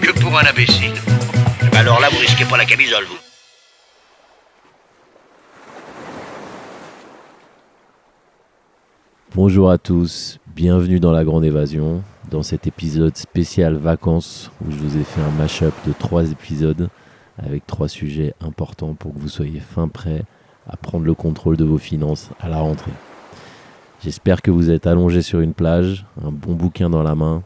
que pour un imbécile. Alors là, vous risquez pas la camisole, vous. Bonjour à tous, bienvenue dans la Grande Évasion, dans cet épisode spécial vacances où je vous ai fait un mash-up de trois épisodes avec trois sujets importants pour que vous soyez fin prêt à prendre le contrôle de vos finances à la rentrée. J'espère que vous êtes allongé sur une plage, un bon bouquin dans la main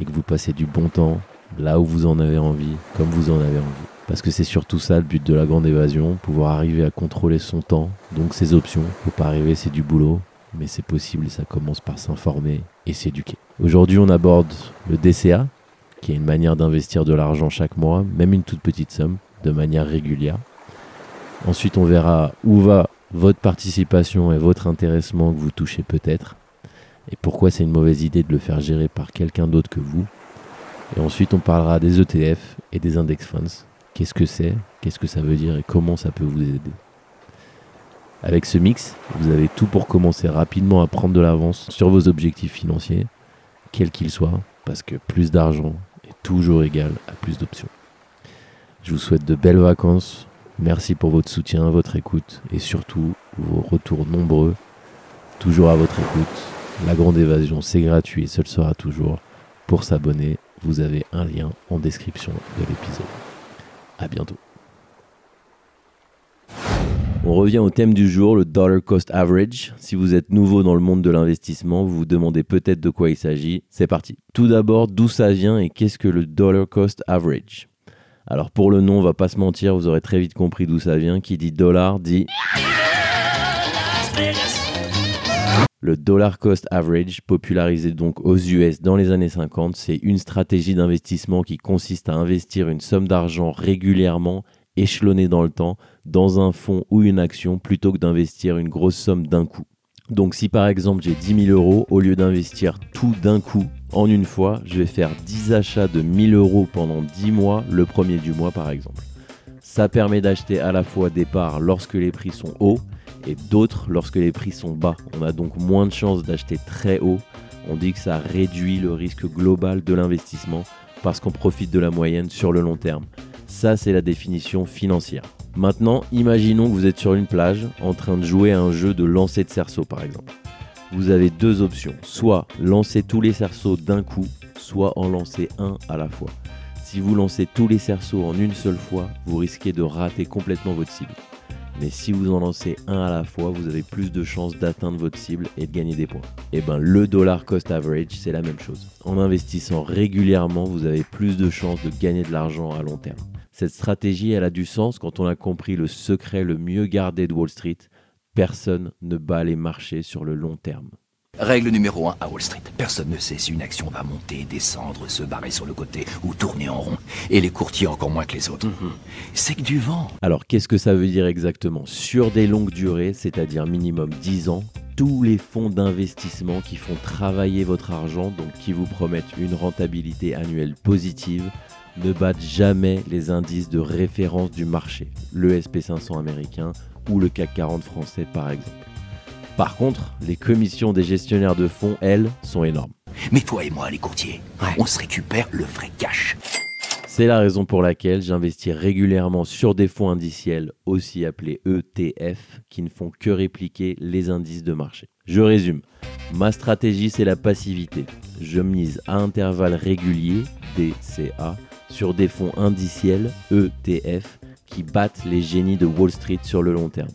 et que vous passez du bon temps là où vous en avez envie, comme vous en avez envie. Parce que c'est surtout ça le but de la grande évasion, pouvoir arriver à contrôler son temps, donc ses options. Faut pas arriver, c'est du boulot, mais c'est possible ça commence par s'informer et s'éduquer. Aujourd'hui, on aborde le DCA, qui est une manière d'investir de l'argent chaque mois, même une toute petite somme, de manière régulière. Ensuite, on verra où va votre participation et votre intéressement que vous touchez peut-être, et pourquoi c'est une mauvaise idée de le faire gérer par quelqu'un d'autre que vous. Et ensuite, on parlera des ETF et des index funds. Qu'est-ce que c'est? Qu'est-ce que ça veut dire? Et comment ça peut vous aider? Avec ce mix, vous avez tout pour commencer rapidement à prendre de l'avance sur vos objectifs financiers, quels qu'ils soient, parce que plus d'argent est toujours égal à plus d'options. Je vous souhaite de belles vacances. Merci pour votre soutien, votre écoute et surtout vos retours nombreux. Toujours à votre écoute. La grande évasion, c'est gratuit ce le sera toujours. Pour s'abonner, vous avez un lien en description de l'épisode. À bientôt. On revient au thème du jour, le dollar cost average. Si vous êtes nouveau dans le monde de l'investissement, vous vous demandez peut-être de quoi il s'agit. C'est parti. Tout d'abord, d'où ça vient et qu'est-ce que le dollar cost average? Alors pour le nom, on va pas se mentir, vous aurez très vite compris d'où ça vient. Qui dit dollar dit le dollar cost average, popularisé donc aux US dans les années 50, c'est une stratégie d'investissement qui consiste à investir une somme d'argent régulièrement, échelonnée dans le temps, dans un fonds ou une action, plutôt que d'investir une grosse somme d'un coup. Donc si par exemple j'ai 10 000 euros, au lieu d'investir tout d'un coup en une fois, je vais faire 10 achats de 1000 euros pendant 10 mois, le premier du mois par exemple. Ça permet d'acheter à la fois des parts lorsque les prix sont hauts et d'autres lorsque les prix sont bas. On a donc moins de chances d'acheter très haut. On dit que ça réduit le risque global de l'investissement parce qu'on profite de la moyenne sur le long terme. Ça, c'est la définition financière. Maintenant, imaginons que vous êtes sur une plage en train de jouer à un jeu de lancer de cerceau par exemple. Vous avez deux options, soit lancer tous les cerceaux d'un coup, soit en lancer un à la fois. Si vous lancez tous les cerceaux en une seule fois, vous risquez de rater complètement votre cible. Mais si vous en lancez un à la fois, vous avez plus de chances d'atteindre votre cible et de gagner des points. Et ben le dollar cost average, c'est la même chose. En investissant régulièrement, vous avez plus de chances de gagner de l'argent à long terme. Cette stratégie, elle a du sens quand on a compris le secret le mieux gardé de Wall Street. Personne ne bat les marchés sur le long terme. Règle numéro 1 à Wall Street. Personne ne sait si une action va monter, descendre, se barrer sur le côté ou tourner en rond. Et les courtiers encore moins que les autres. C'est que du vent. Alors qu'est-ce que ça veut dire exactement? Sur des longues durées, c'est-à-dire minimum 10 ans, tous les fonds d'investissement qui font travailler votre argent, donc qui vous promettent une rentabilité annuelle positive, ne battent jamais les indices de référence du marché, le SP500 américain ou le CAC 40 français par exemple. Par contre, les commissions des gestionnaires de fonds, elles, sont énormes. Mais toi et moi, les courtiers, on se récupère le vrai cash. C'est la raison pour laquelle j'investis régulièrement sur des fonds indiciels, aussi appelés ETF, qui ne font que répliquer les indices de marché. Je résume. Ma stratégie, c'est la passivité. Je mise à intervalles réguliers, DCA, sur des fonds indiciels, ETF, qui battent les génies de Wall Street sur le long terme.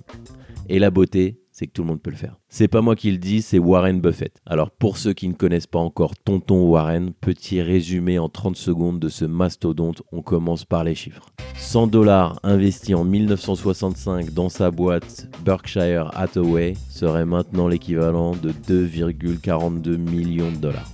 Et la beauté, c'est que tout le monde peut le faire. C'est pas moi qui le dis, c'est Warren Buffett. Alors pour ceux qui ne connaissent pas encore Tonton Warren, petit résumé en 30 secondes de ce mastodonte, on commence par les chiffres. 100 dollars investis en 1965 dans sa boîte Berkshire Hathaway serait maintenant l'équivalent de 2,42 millions de dollars.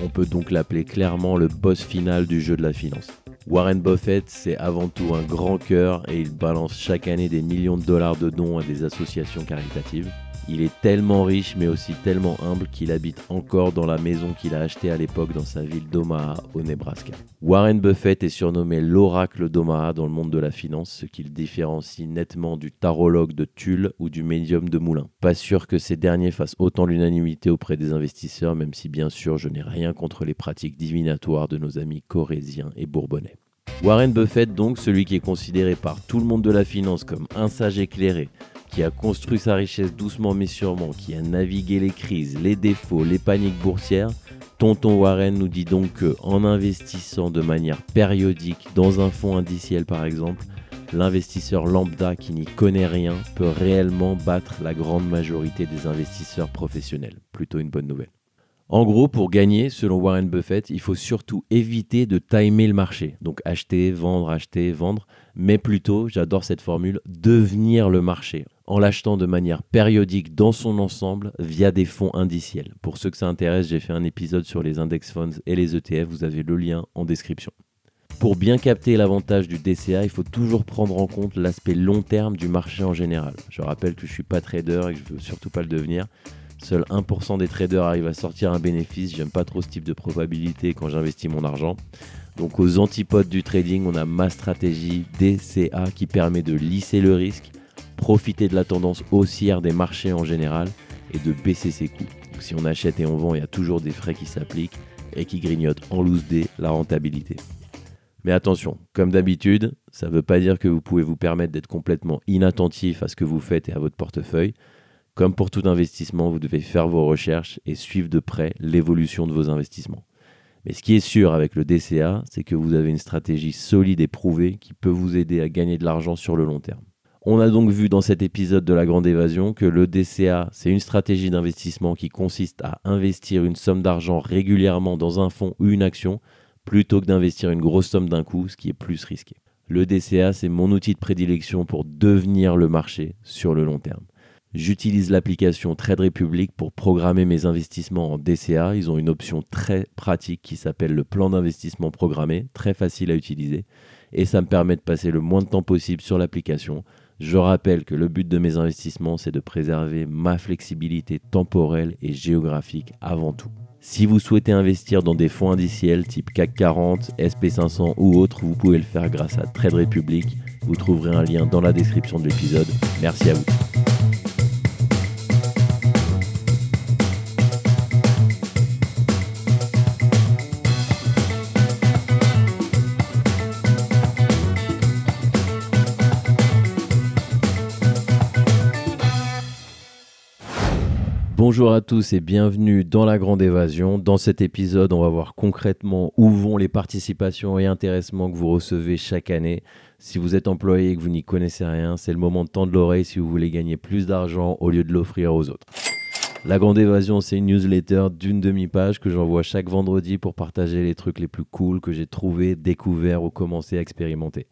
On peut donc l'appeler clairement le boss final du jeu de la finance. Warren Buffett, c'est avant tout un grand cœur et il balance chaque année des millions de dollars de dons à des associations caritatives. Il est tellement riche mais aussi tellement humble qu'il habite encore dans la maison qu'il a achetée à l'époque dans sa ville d'Omaha au Nebraska. Warren Buffett est surnommé l'oracle d'Omaha dans le monde de la finance, ce qui le différencie nettement du tarologue de Tulle ou du médium de Moulin. Pas sûr que ces derniers fassent autant l'unanimité auprès des investisseurs, même si bien sûr je n'ai rien contre les pratiques divinatoires de nos amis corésiens et bourbonnais. Warren Buffett donc, celui qui est considéré par tout le monde de la finance comme un sage éclairé, qui a construit sa richesse doucement mais sûrement, qui a navigué les crises, les défauts, les paniques boursières, Tonton Warren nous dit donc qu'en investissant de manière périodique dans un fonds indiciel par exemple, l'investisseur lambda qui n'y connaît rien peut réellement battre la grande majorité des investisseurs professionnels. Plutôt une bonne nouvelle. En gros, pour gagner, selon Warren Buffett, il faut surtout éviter de timer le marché. Donc acheter, vendre, acheter, vendre. Mais plutôt, j'adore cette formule, devenir le marché. En l'achetant de manière périodique dans son ensemble via des fonds indiciels. Pour ceux que ça intéresse, j'ai fait un épisode sur les index funds et les ETF. Vous avez le lien en description. Pour bien capter l'avantage du DCA, il faut toujours prendre en compte l'aspect long terme du marché en général. Je rappelle que je ne suis pas trader et que je ne veux surtout pas le devenir. Seul 1% des traders arrivent à sortir un bénéfice. J'aime pas trop ce type de probabilité quand j'investis mon argent. Donc aux antipodes du trading, on a ma stratégie DCA qui permet de lisser le risque, profiter de la tendance haussière des marchés en général et de baisser ses coûts. si on achète et on vend, il y a toujours des frais qui s'appliquent et qui grignotent en loose day la rentabilité. Mais attention, comme d'habitude, ça ne veut pas dire que vous pouvez vous permettre d'être complètement inattentif à ce que vous faites et à votre portefeuille. Comme pour tout investissement, vous devez faire vos recherches et suivre de près l'évolution de vos investissements. Mais ce qui est sûr avec le DCA, c'est que vous avez une stratégie solide et prouvée qui peut vous aider à gagner de l'argent sur le long terme. On a donc vu dans cet épisode de la Grande Évasion que le DCA, c'est une stratégie d'investissement qui consiste à investir une somme d'argent régulièrement dans un fonds ou une action plutôt que d'investir une grosse somme d'un coup, ce qui est plus risqué. Le DCA, c'est mon outil de prédilection pour devenir le marché sur le long terme. J'utilise l'application Trade Republic pour programmer mes investissements en DCA. Ils ont une option très pratique qui s'appelle le plan d'investissement programmé, très facile à utiliser. Et ça me permet de passer le moins de temps possible sur l'application. Je rappelle que le but de mes investissements, c'est de préserver ma flexibilité temporelle et géographique avant tout. Si vous souhaitez investir dans des fonds indiciels type CAC 40, SP500 ou autres, vous pouvez le faire grâce à Trade Republic. Vous trouverez un lien dans la description de l'épisode. Merci à vous. Bonjour à tous et bienvenue dans la Grande Évasion. Dans cet épisode, on va voir concrètement où vont les participations et intéressements que vous recevez chaque année. Si vous êtes employé et que vous n'y connaissez rien, c'est le moment de tendre l'oreille si vous voulez gagner plus d'argent au lieu de l'offrir aux autres. La Grande Évasion, c'est une newsletter d'une demi-page que j'envoie chaque vendredi pour partager les trucs les plus cool que j'ai trouvés, découverts ou commencé à expérimenter.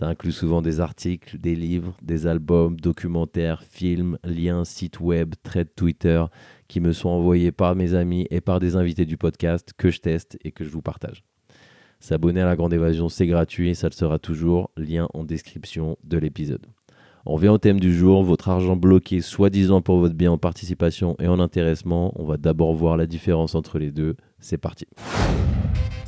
Ça inclut souvent des articles, des livres, des albums, documentaires, films, liens, sites web, threads Twitter qui me sont envoyés par mes amis et par des invités du podcast que je teste et que je vous partage. S'abonner à la Grande Évasion, c'est gratuit et ça le sera toujours. Lien en description de l'épisode. On vient au thème du jour, votre argent bloqué soi-disant pour votre bien en participation et en intéressement. On va d'abord voir la différence entre les deux. C'est parti.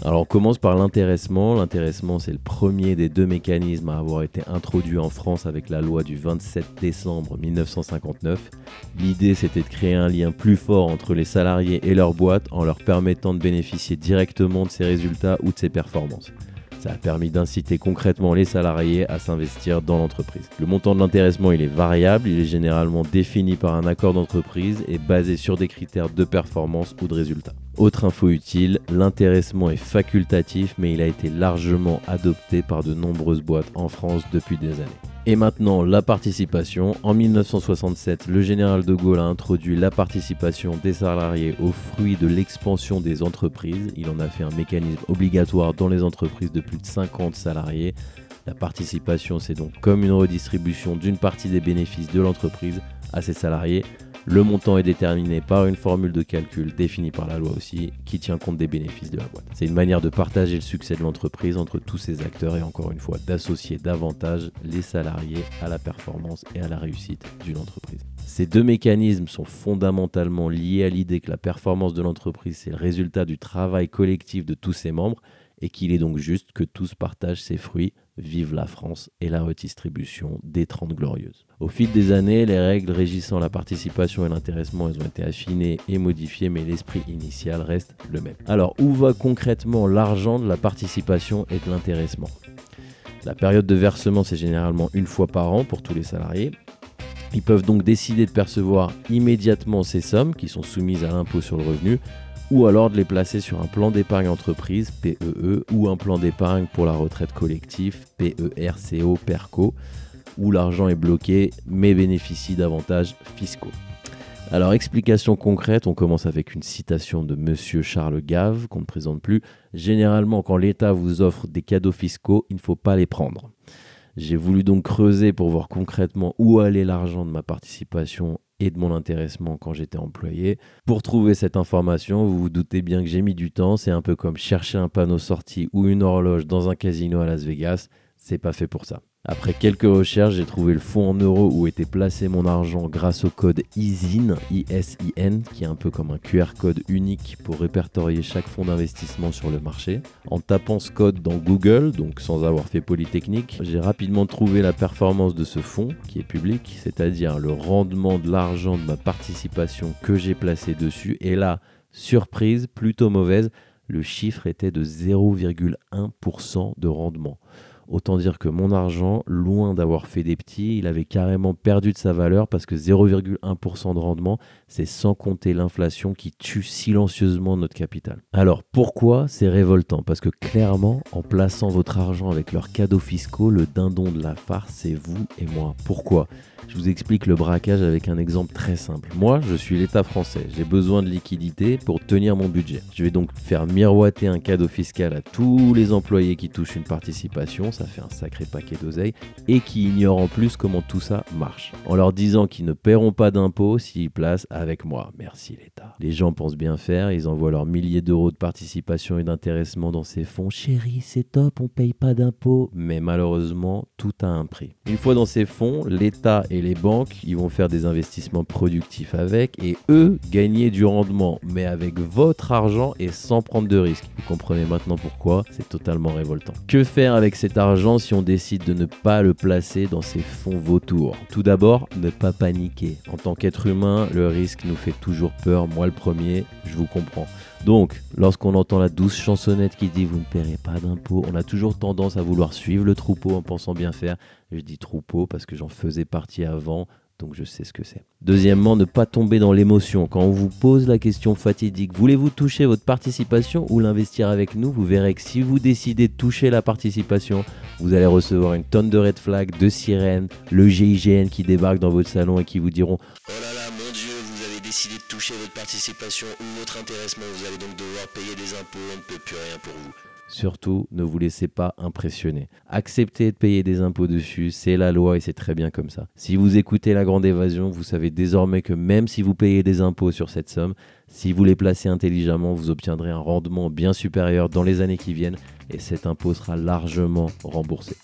Alors on commence par l'intéressement. L'intéressement, c'est le premier des deux mécanismes à avoir été introduit en France avec la loi du 27 décembre 1959. L'idée, c'était de créer un lien plus fort entre les salariés et leur boîte en leur permettant de bénéficier directement de ses résultats ou de ses performances. Ça a permis d'inciter concrètement les salariés à s'investir dans l'entreprise. Le montant de l'intéressement, il est variable, il est généralement défini par un accord d'entreprise et basé sur des critères de performance ou de résultats. Autre info utile, l'intéressement est facultatif mais il a été largement adopté par de nombreuses boîtes en France depuis des années. Et maintenant, la participation. En 1967, le général de Gaulle a introduit la participation des salariés au fruit de l'expansion des entreprises. Il en a fait un mécanisme obligatoire dans les entreprises de plus de 50 salariés. La participation, c'est donc comme une redistribution d'une partie des bénéfices de l'entreprise à ses salariés Le montant est déterminé par une formule de calcul définie par la loi aussi, qui tient compte des bénéfices de la boîte. C'est une manière de partager le succès de l'entreprise entre tous ses acteurs et encore une fois d'associer davantage les salariés à la performance et à la réussite d'une entreprise. Ces deux mécanismes sont fondamentalement liés à l'idée que la performance de l'entreprise c'est le résultat du travail collectif de tous ses membres et qu'il est donc juste que tous partagent ses fruits Vive la France et la redistribution des 30 glorieuses. Au fil des années, les règles régissant la participation et l'intéressement ont été affinées et modifiées, mais l'esprit initial reste le même. Alors, où va concrètement l'argent de la participation et de l'intéressement? La période de versement, c'est généralement une fois par an pour tous les salariés. Ils peuvent donc décider de percevoir immédiatement ces sommes qui sont soumises à l'impôt sur le revenu ou alors de les placer sur un plan d'épargne entreprise, PEE, e, ou un plan d'épargne pour la retraite collective, PERCO, PERCO, où l'argent est bloqué mais bénéficie d'avantages fiscaux. Alors, explication concrète, on commence avec une citation de Monsieur Charles Gave, qu'on ne présente plus. Généralement, quand l'État vous offre des cadeaux fiscaux, il ne faut pas les prendre. J'ai voulu donc creuser pour voir concrètement où allait l'argent de ma participation et de mon intéressement quand j'étais employé. Pour trouver cette information, vous vous doutez bien que j'ai mis du temps. C'est un peu comme chercher un panneau sortie ou une horloge dans un casino à Las Vegas. C'est pas fait pour ça. Après quelques recherches, j'ai trouvé le fonds en euros où était placé mon argent grâce au code ISIN, ISIN, qui est un peu comme un QR code unique pour répertorier chaque fonds d'investissement sur le marché. En tapant ce code dans Google, donc sans avoir fait Polytechnique, j'ai rapidement trouvé la performance de ce fonds qui est public, c'est-à-dire le rendement de l'argent de ma participation que j'ai placé dessus. Et là, surprise, plutôt mauvaise, le chiffre était de 0,1% de rendement. Autant dire que mon argent, loin d'avoir fait des petits, il avait carrément perdu de sa valeur parce que 0,1% de rendement, c'est sans compter l'inflation qui tue silencieusement notre capital. Alors pourquoi c'est révoltant? Parce que clairement, en plaçant votre argent avec leurs cadeaux fiscaux, le dindon de la farce, c'est vous et moi. Pourquoi? Je vous explique le braquage avec un exemple très simple. Moi, je suis l'État français. J'ai besoin de liquidité pour tenir mon budget. Je vais donc faire miroiter un cadeau fiscal à tous les employés qui touchent une participation. Ça fait un sacré paquet d'oseille. Et qui ignorent en plus comment tout ça marche. En leur disant qu'ils ne paieront pas d'impôts s'ils placent avec moi. Merci l'État. Les gens pensent bien faire. Ils envoient leurs milliers d'euros de participation et d'intéressement dans ces fonds. Chérie, c'est top, on paye pas d'impôts. Mais malheureusement, tout a un prix. Une fois dans ces fonds, l'État et les banques, ils vont faire des investissements productifs avec et eux gagner du rendement, mais avec votre argent et sans prendre de risques. Vous comprenez maintenant pourquoi? C'est totalement révoltant. Que faire avec cet argent si on décide de ne pas le placer dans ces fonds vautours? Tout d'abord, ne pas paniquer. En tant qu'être humain, le risque nous fait toujours peur, moi le premier, je vous comprends. Donc, lorsqu'on entend la douce chansonnette qui dit vous ne paierez pas d'impôts, on a toujours tendance à vouloir suivre le troupeau en pensant bien faire. Je dis troupeau parce que j'en faisais partie avant, donc je sais ce que c'est. Deuxièmement, ne pas tomber dans l'émotion. Quand on vous pose la question fatidique, voulez-vous toucher votre participation ou l'investir avec nous? Vous verrez que si vous décidez de toucher la participation, vous allez recevoir une tonne de red flags, de sirènes, le GIGN qui débarque dans votre salon et qui vous diront Oh là là, mon Dieu, vous avez décidé de toucher votre participation ou votre intéressement, vous allez donc devoir payer des impôts, on ne peut plus rien pour vous. Surtout, ne vous laissez pas impressionner. Acceptez de payer des impôts dessus, c'est la loi et c'est très bien comme ça. Si vous écoutez la grande évasion, vous savez désormais que même si vous payez des impôts sur cette somme, si vous les placez intelligemment, vous obtiendrez un rendement bien supérieur dans les années qui viennent et cet impôt sera largement remboursé.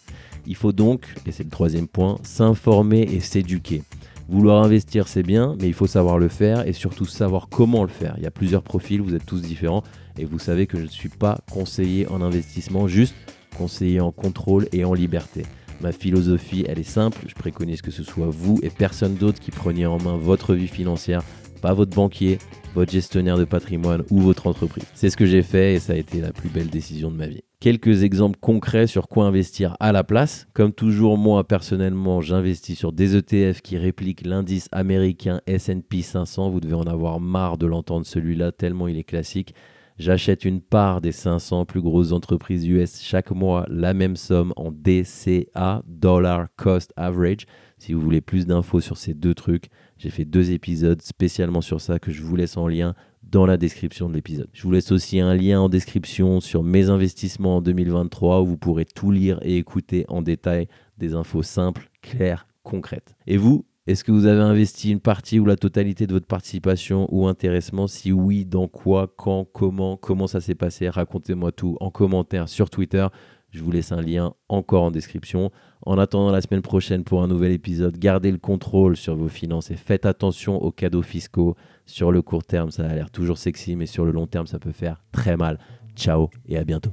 Il faut donc, et c'est le troisième point, s'informer et s'éduquer. Vouloir investir, c'est bien, mais il faut savoir le faire et surtout savoir comment le faire. Il y a plusieurs profils, vous êtes tous différents et vous savez que je ne suis pas conseiller en investissement, juste conseiller en contrôle et en liberté. Ma philosophie, elle est simple, je préconise que ce soit vous et personne d'autre qui preniez en main votre vie financière, pas votre banquier, votre gestionnaire de patrimoine ou votre entreprise. C'est ce que j'ai fait et ça a été la plus belle décision de ma vie. Quelques exemples concrets sur quoi investir à la place. Comme toujours, moi personnellement, j'investis sur des ETF qui répliquent l'indice américain SP 500. Vous devez en avoir marre de l'entendre celui-là tellement il est classique. J'achète une part des 500 plus grosses entreprises US chaque mois, la même somme en DCA, Dollar Cost Average. Si vous voulez plus d'infos sur ces deux trucs, j'ai fait deux épisodes spécialement sur ça que je vous laisse en lien dans la description de l'épisode. Je vous laisse aussi un lien en description sur mes investissements en 2023 où vous pourrez tout lire et écouter en détail des infos simples, claires, concrètes. Et vous, Est-ce que vous avez investi une partie ou la totalité de votre participation ou intéressement? Si oui, dans quoi, quand, comment, comment ça s'est passé? Racontez-moi tout en commentaire sur Twitter. Je vous laisse un lien encore en description. En attendant la semaine prochaine pour un nouvel épisode, gardez le contrôle sur vos finances et faites attention aux cadeaux fiscaux. Sur le court terme, ça a l'air toujours sexy, mais sur le long terme, ça peut faire très mal. Ciao et à bientôt.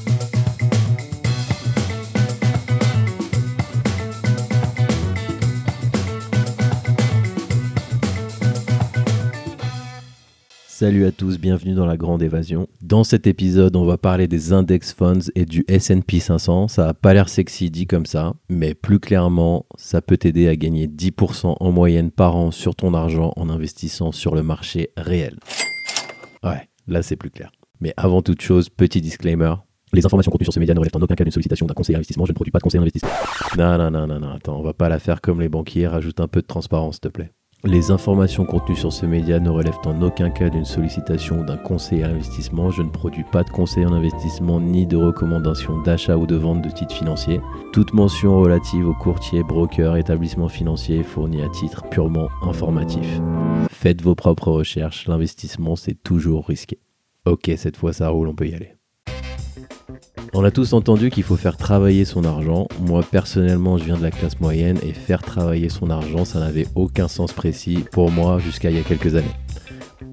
Salut à tous, bienvenue dans la grande évasion. Dans cet épisode, on va parler des index funds et du S&P 500. Ça n'a pas l'air sexy dit comme ça, mais plus clairement, ça peut t'aider à gagner 10% en moyenne par an sur ton argent en investissant sur le marché réel. Ouais, là c'est plus clair. Mais avant toute chose, petit disclaimer, les informations contenues sur ce média ne relèvent en aucun cas d'une sollicitation d'un conseiller investissement. Je ne produis pas de conseil d'investissement. Non, non, non, non, non, attends, on va pas la faire comme les banquiers. Rajoute un peu de transparence, s'il te plaît. Les informations contenues sur ce média ne relèvent en aucun cas d'une sollicitation ou d'un conseil à l'investissement. Je ne produis pas de conseil en investissement ni de recommandations d'achat ou de vente de titres financiers. Toute mention relative aux courtiers, brokers, établissements financiers est fournie à titre purement informatif. Faites vos propres recherches, l'investissement c'est toujours risqué. Ok, cette fois ça roule, on peut y aller. On a tous entendu qu'il faut faire travailler son argent. Moi personnellement, je viens de la classe moyenne et faire travailler son argent, ça n'avait aucun sens précis pour moi jusqu'à il y a quelques années.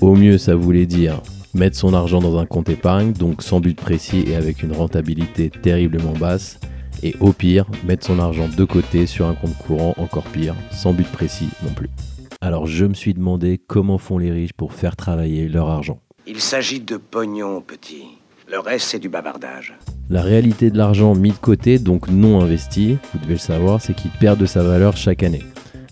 Au mieux, ça voulait dire mettre son argent dans un compte épargne, donc sans but précis et avec une rentabilité terriblement basse. Et au pire, mettre son argent de côté sur un compte courant, encore pire, sans but précis non plus. Alors je me suis demandé comment font les riches pour faire travailler leur argent. Il s'agit de pognon, petit. Le reste, c'est du bavardage. La réalité de l'argent mis de côté, donc non investi, vous devez le savoir, c'est qu'il perd de sa valeur chaque année,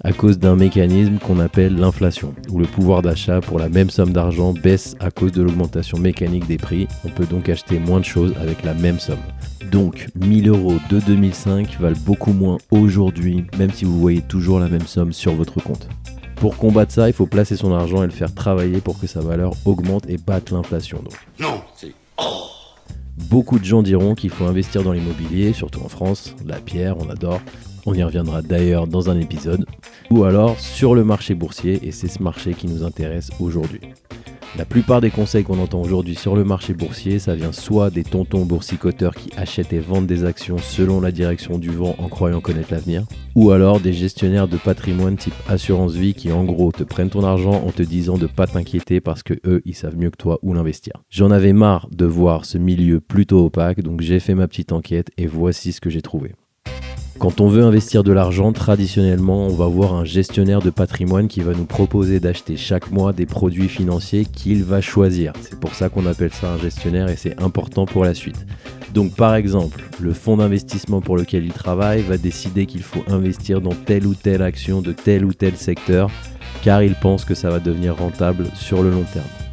à cause d'un mécanisme qu'on appelle l'inflation, où le pouvoir d'achat pour la même somme d'argent baisse à cause de l'augmentation mécanique des prix. On peut donc acheter moins de choses avec la même somme. Donc 1000 euros de 2005 valent beaucoup moins aujourd'hui, même si vous voyez toujours la même somme sur votre compte. Pour combattre ça, il faut placer son argent et le faire travailler pour que sa valeur augmente et batte l'inflation. Donc. Non. Beaucoup de gens diront qu'il faut investir dans l'immobilier, surtout en France, la pierre, on adore. On y reviendra d'ailleurs dans un épisode. Ou alors sur le marché boursier, et c'est ce marché qui nous intéresse aujourd'hui. La plupart des conseils qu'on entend aujourd'hui sur le marché boursier, ça vient soit des tontons boursicoteurs qui achètent et vendent des actions selon la direction du vent en croyant connaître l'avenir, ou alors des gestionnaires de patrimoine type assurance vie qui en gros te prennent ton argent en te disant de pas t'inquiéter parce que eux ils savent mieux que toi où l'investir. J'en avais marre de voir ce milieu plutôt opaque, donc j'ai fait ma petite enquête et voici ce que j'ai trouvé. Quand on veut investir de l'argent, traditionnellement, on va voir un gestionnaire de patrimoine qui va nous proposer d'acheter chaque mois des produits financiers qu'il va choisir. C'est pour ça qu'on appelle ça un gestionnaire et c'est important pour la suite. Donc par exemple, le fonds d'investissement pour lequel il travaille va décider qu'il faut investir dans telle ou telle action de tel ou tel secteur car il pense que ça va devenir rentable sur le long terme.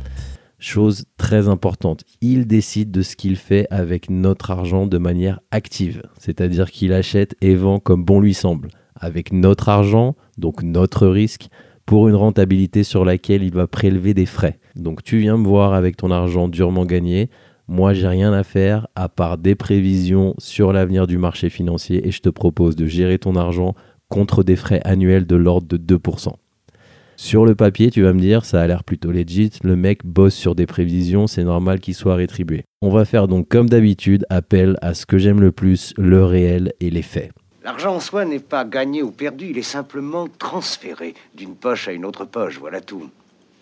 Chose très importante, il décide de ce qu'il fait avec notre argent de manière active, c'est-à-dire qu'il achète et vend comme bon lui semble, avec notre argent, donc notre risque, pour une rentabilité sur laquelle il va prélever des frais. Donc tu viens me voir avec ton argent durement gagné, moi j'ai rien à faire à part des prévisions sur l'avenir du marché financier et je te propose de gérer ton argent contre des frais annuels de l'ordre de 2%. Sur le papier, tu vas me dire, ça a l'air plutôt legit, le mec bosse sur des prévisions, c'est normal qu'il soit rétribué. On va faire donc comme d'habitude appel à ce que j'aime le plus, le réel et les faits. L'argent en soi n'est pas gagné ou perdu, il est simplement transféré d'une poche à une autre poche, voilà tout.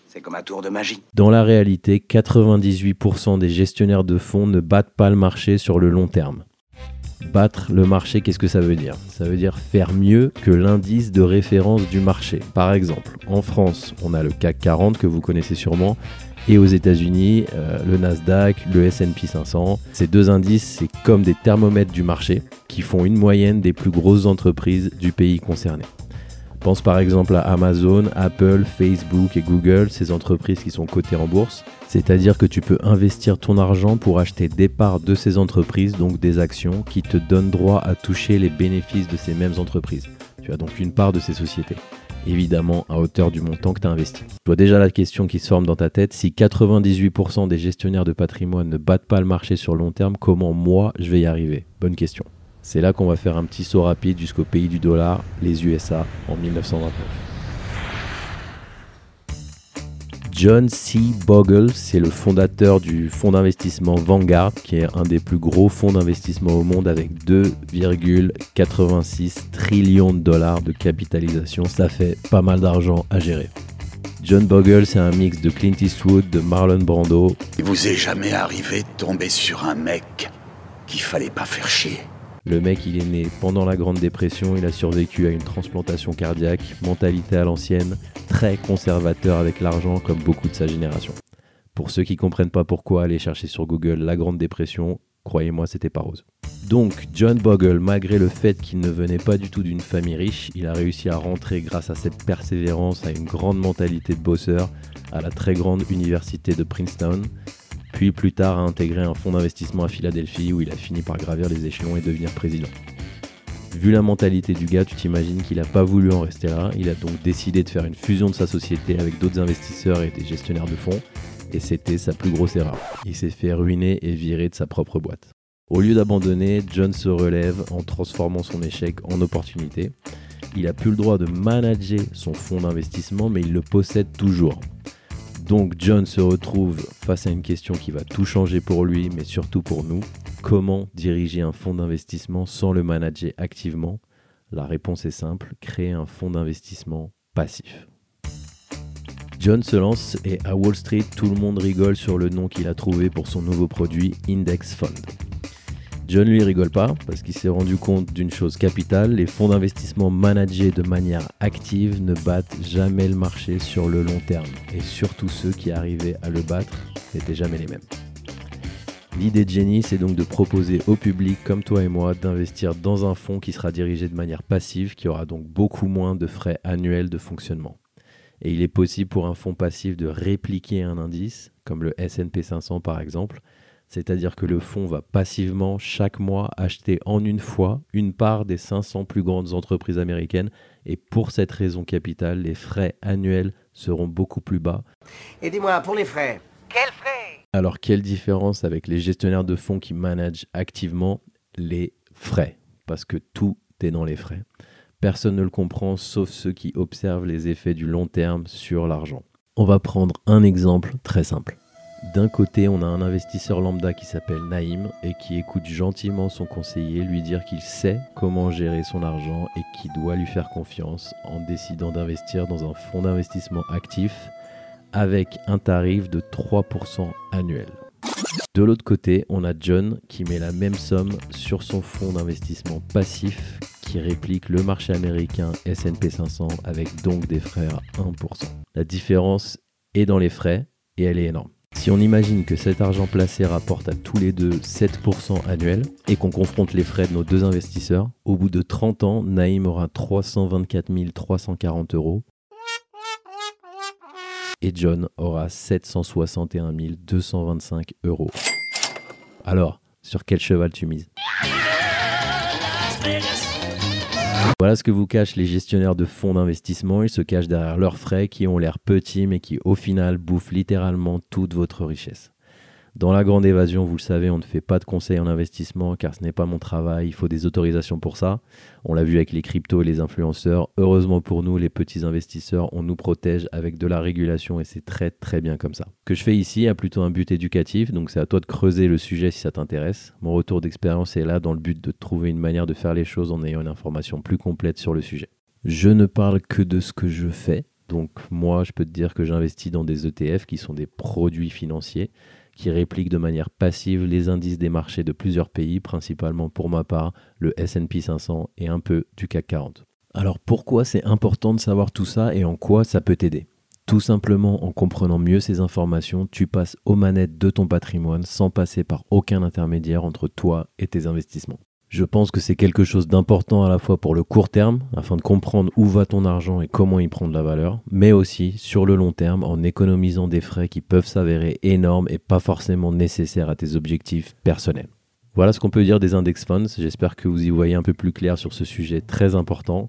C'est comme un tour de magie. Dans la réalité, 98% des gestionnaires de fonds ne battent pas le marché sur le long terme. Battre le marché, qu'est-ce que ça veut dire? Ça veut dire faire mieux que l'indice de référence du marché. Par exemple, en France, on a le CAC 40 que vous connaissez sûrement, et aux États-Unis, euh, le Nasdaq, le S&P 500. Ces deux indices, c'est comme des thermomètres du marché qui font une moyenne des plus grosses entreprises du pays concerné. Pense par exemple à Amazon, Apple, Facebook et Google, ces entreprises qui sont cotées en bourse. C'est-à-dire que tu peux investir ton argent pour acheter des parts de ces entreprises, donc des actions, qui te donnent droit à toucher les bénéfices de ces mêmes entreprises. Tu as donc une part de ces sociétés. évidemment à hauteur du montant que tu as investi. Je vois déjà la question qui se forme dans ta tête, si 98% des gestionnaires de patrimoine ne battent pas le marché sur long terme, comment moi je vais y arriver? Bonne question. C'est là qu'on va faire un petit saut rapide jusqu'au pays du dollar, les USA, en 1929. John C. Bogle, c'est le fondateur du fonds d'investissement Vanguard, qui est un des plus gros fonds d'investissement au monde avec 2,86 trillions de dollars de capitalisation. Ça fait pas mal d'argent à gérer. John Bogle, c'est un mix de Clint Eastwood, de Marlon Brando. Il vous est jamais arrivé de tomber sur un mec qu'il fallait pas faire chier le mec, il est né pendant la Grande Dépression, il a survécu à une transplantation cardiaque, mentalité à l'ancienne, très conservateur avec l'argent comme beaucoup de sa génération. Pour ceux qui comprennent pas pourquoi, aller chercher sur Google la Grande Dépression, croyez-moi, c'était pas rose. Donc, John Bogle, malgré le fait qu'il ne venait pas du tout d'une famille riche, il a réussi à rentrer grâce à cette persévérance, à une grande mentalité de bosseur, à la très grande université de Princeton, puis plus tard a intégré un fonds d'investissement à Philadelphie où il a fini par gravir les échelons et devenir président. Vu la mentalité du gars, tu t'imagines qu'il n'a pas voulu en rester là. Il a donc décidé de faire une fusion de sa société avec d'autres investisseurs et des gestionnaires de fonds. Et c'était sa plus grosse erreur. Il s'est fait ruiner et virer de sa propre boîte. Au lieu d'abandonner, John se relève en transformant son échec en opportunité. Il a plus le droit de manager son fonds d'investissement, mais il le possède toujours. Donc John se retrouve face à une question qui va tout changer pour lui, mais surtout pour nous. Comment diriger un fonds d'investissement sans le manager activement? La réponse est simple, créer un fonds d'investissement passif. John se lance et à Wall Street, tout le monde rigole sur le nom qu'il a trouvé pour son nouveau produit Index Fund. John lui rigole pas parce qu'il s'est rendu compte d'une chose capitale, les fonds d'investissement managés de manière active ne battent jamais le marché sur le long terme et surtout ceux qui arrivaient à le battre n'étaient jamais les mêmes. L'idée de Jenny, c'est donc de proposer au public comme toi et moi d'investir dans un fonds qui sera dirigé de manière passive, qui aura donc beaucoup moins de frais annuels de fonctionnement. Et il est possible pour un fonds passif de répliquer un indice, comme le SP 500 par exemple, c'est-à-dire que le fonds va passivement chaque mois acheter en une fois une part des 500 plus grandes entreprises américaines et pour cette raison capitale, les frais annuels seront beaucoup plus bas. Et dis-moi, pour les frais, quels frais? Alors quelle différence avec les gestionnaires de fonds qui managent activement les frais? Parce que tout est dans les frais. Personne ne le comprend sauf ceux qui observent les effets du long terme sur l'argent. On va prendre un exemple très simple. D'un côté, on a un investisseur lambda qui s'appelle Naïm et qui écoute gentiment son conseiller lui dire qu'il sait comment gérer son argent et qu'il doit lui faire confiance en décidant d'investir dans un fonds d'investissement actif avec un tarif de 3% annuel. De l'autre côté, on a John qui met la même somme sur son fonds d'investissement passif qui réplique le marché américain SP 500 avec donc des frais à 1%. La différence est dans les frais et elle est énorme. Si on imagine que cet argent placé rapporte à tous les deux 7% annuel et qu'on confronte les frais de nos deux investisseurs, au bout de 30 ans, Naïm aura 324 340 euros et John aura 761 225 euros. Alors, sur quel cheval tu mises? Voilà ce que vous cachent les gestionnaires de fonds d'investissement. Ils se cachent derrière leurs frais qui ont l'air petits mais qui au final bouffent littéralement toute votre richesse. Dans la grande évasion, vous le savez, on ne fait pas de conseils en investissement car ce n'est pas mon travail, il faut des autorisations pour ça. On l'a vu avec les cryptos et les influenceurs. Heureusement pour nous, les petits investisseurs, on nous protège avec de la régulation et c'est très très bien comme ça. Ce que je fais ici a plutôt un but éducatif, donc c'est à toi de creuser le sujet si ça t'intéresse. Mon retour d'expérience est là dans le but de trouver une manière de faire les choses en ayant une information plus complète sur le sujet. Je ne parle que de ce que je fais. Donc moi, je peux te dire que j'investis dans des ETF qui sont des produits financiers qui réplique de manière passive les indices des marchés de plusieurs pays, principalement pour ma part le SP 500 et un peu du CAC 40. Alors pourquoi c'est important de savoir tout ça et en quoi ça peut t'aider? Tout simplement en comprenant mieux ces informations, tu passes aux manettes de ton patrimoine sans passer par aucun intermédiaire entre toi et tes investissements. Je pense que c'est quelque chose d'important à la fois pour le court terme, afin de comprendre où va ton argent et comment y prendre la valeur, mais aussi sur le long terme en économisant des frais qui peuvent s'avérer énormes et pas forcément nécessaires à tes objectifs personnels. Voilà ce qu'on peut dire des index funds. J'espère que vous y voyez un peu plus clair sur ce sujet très important.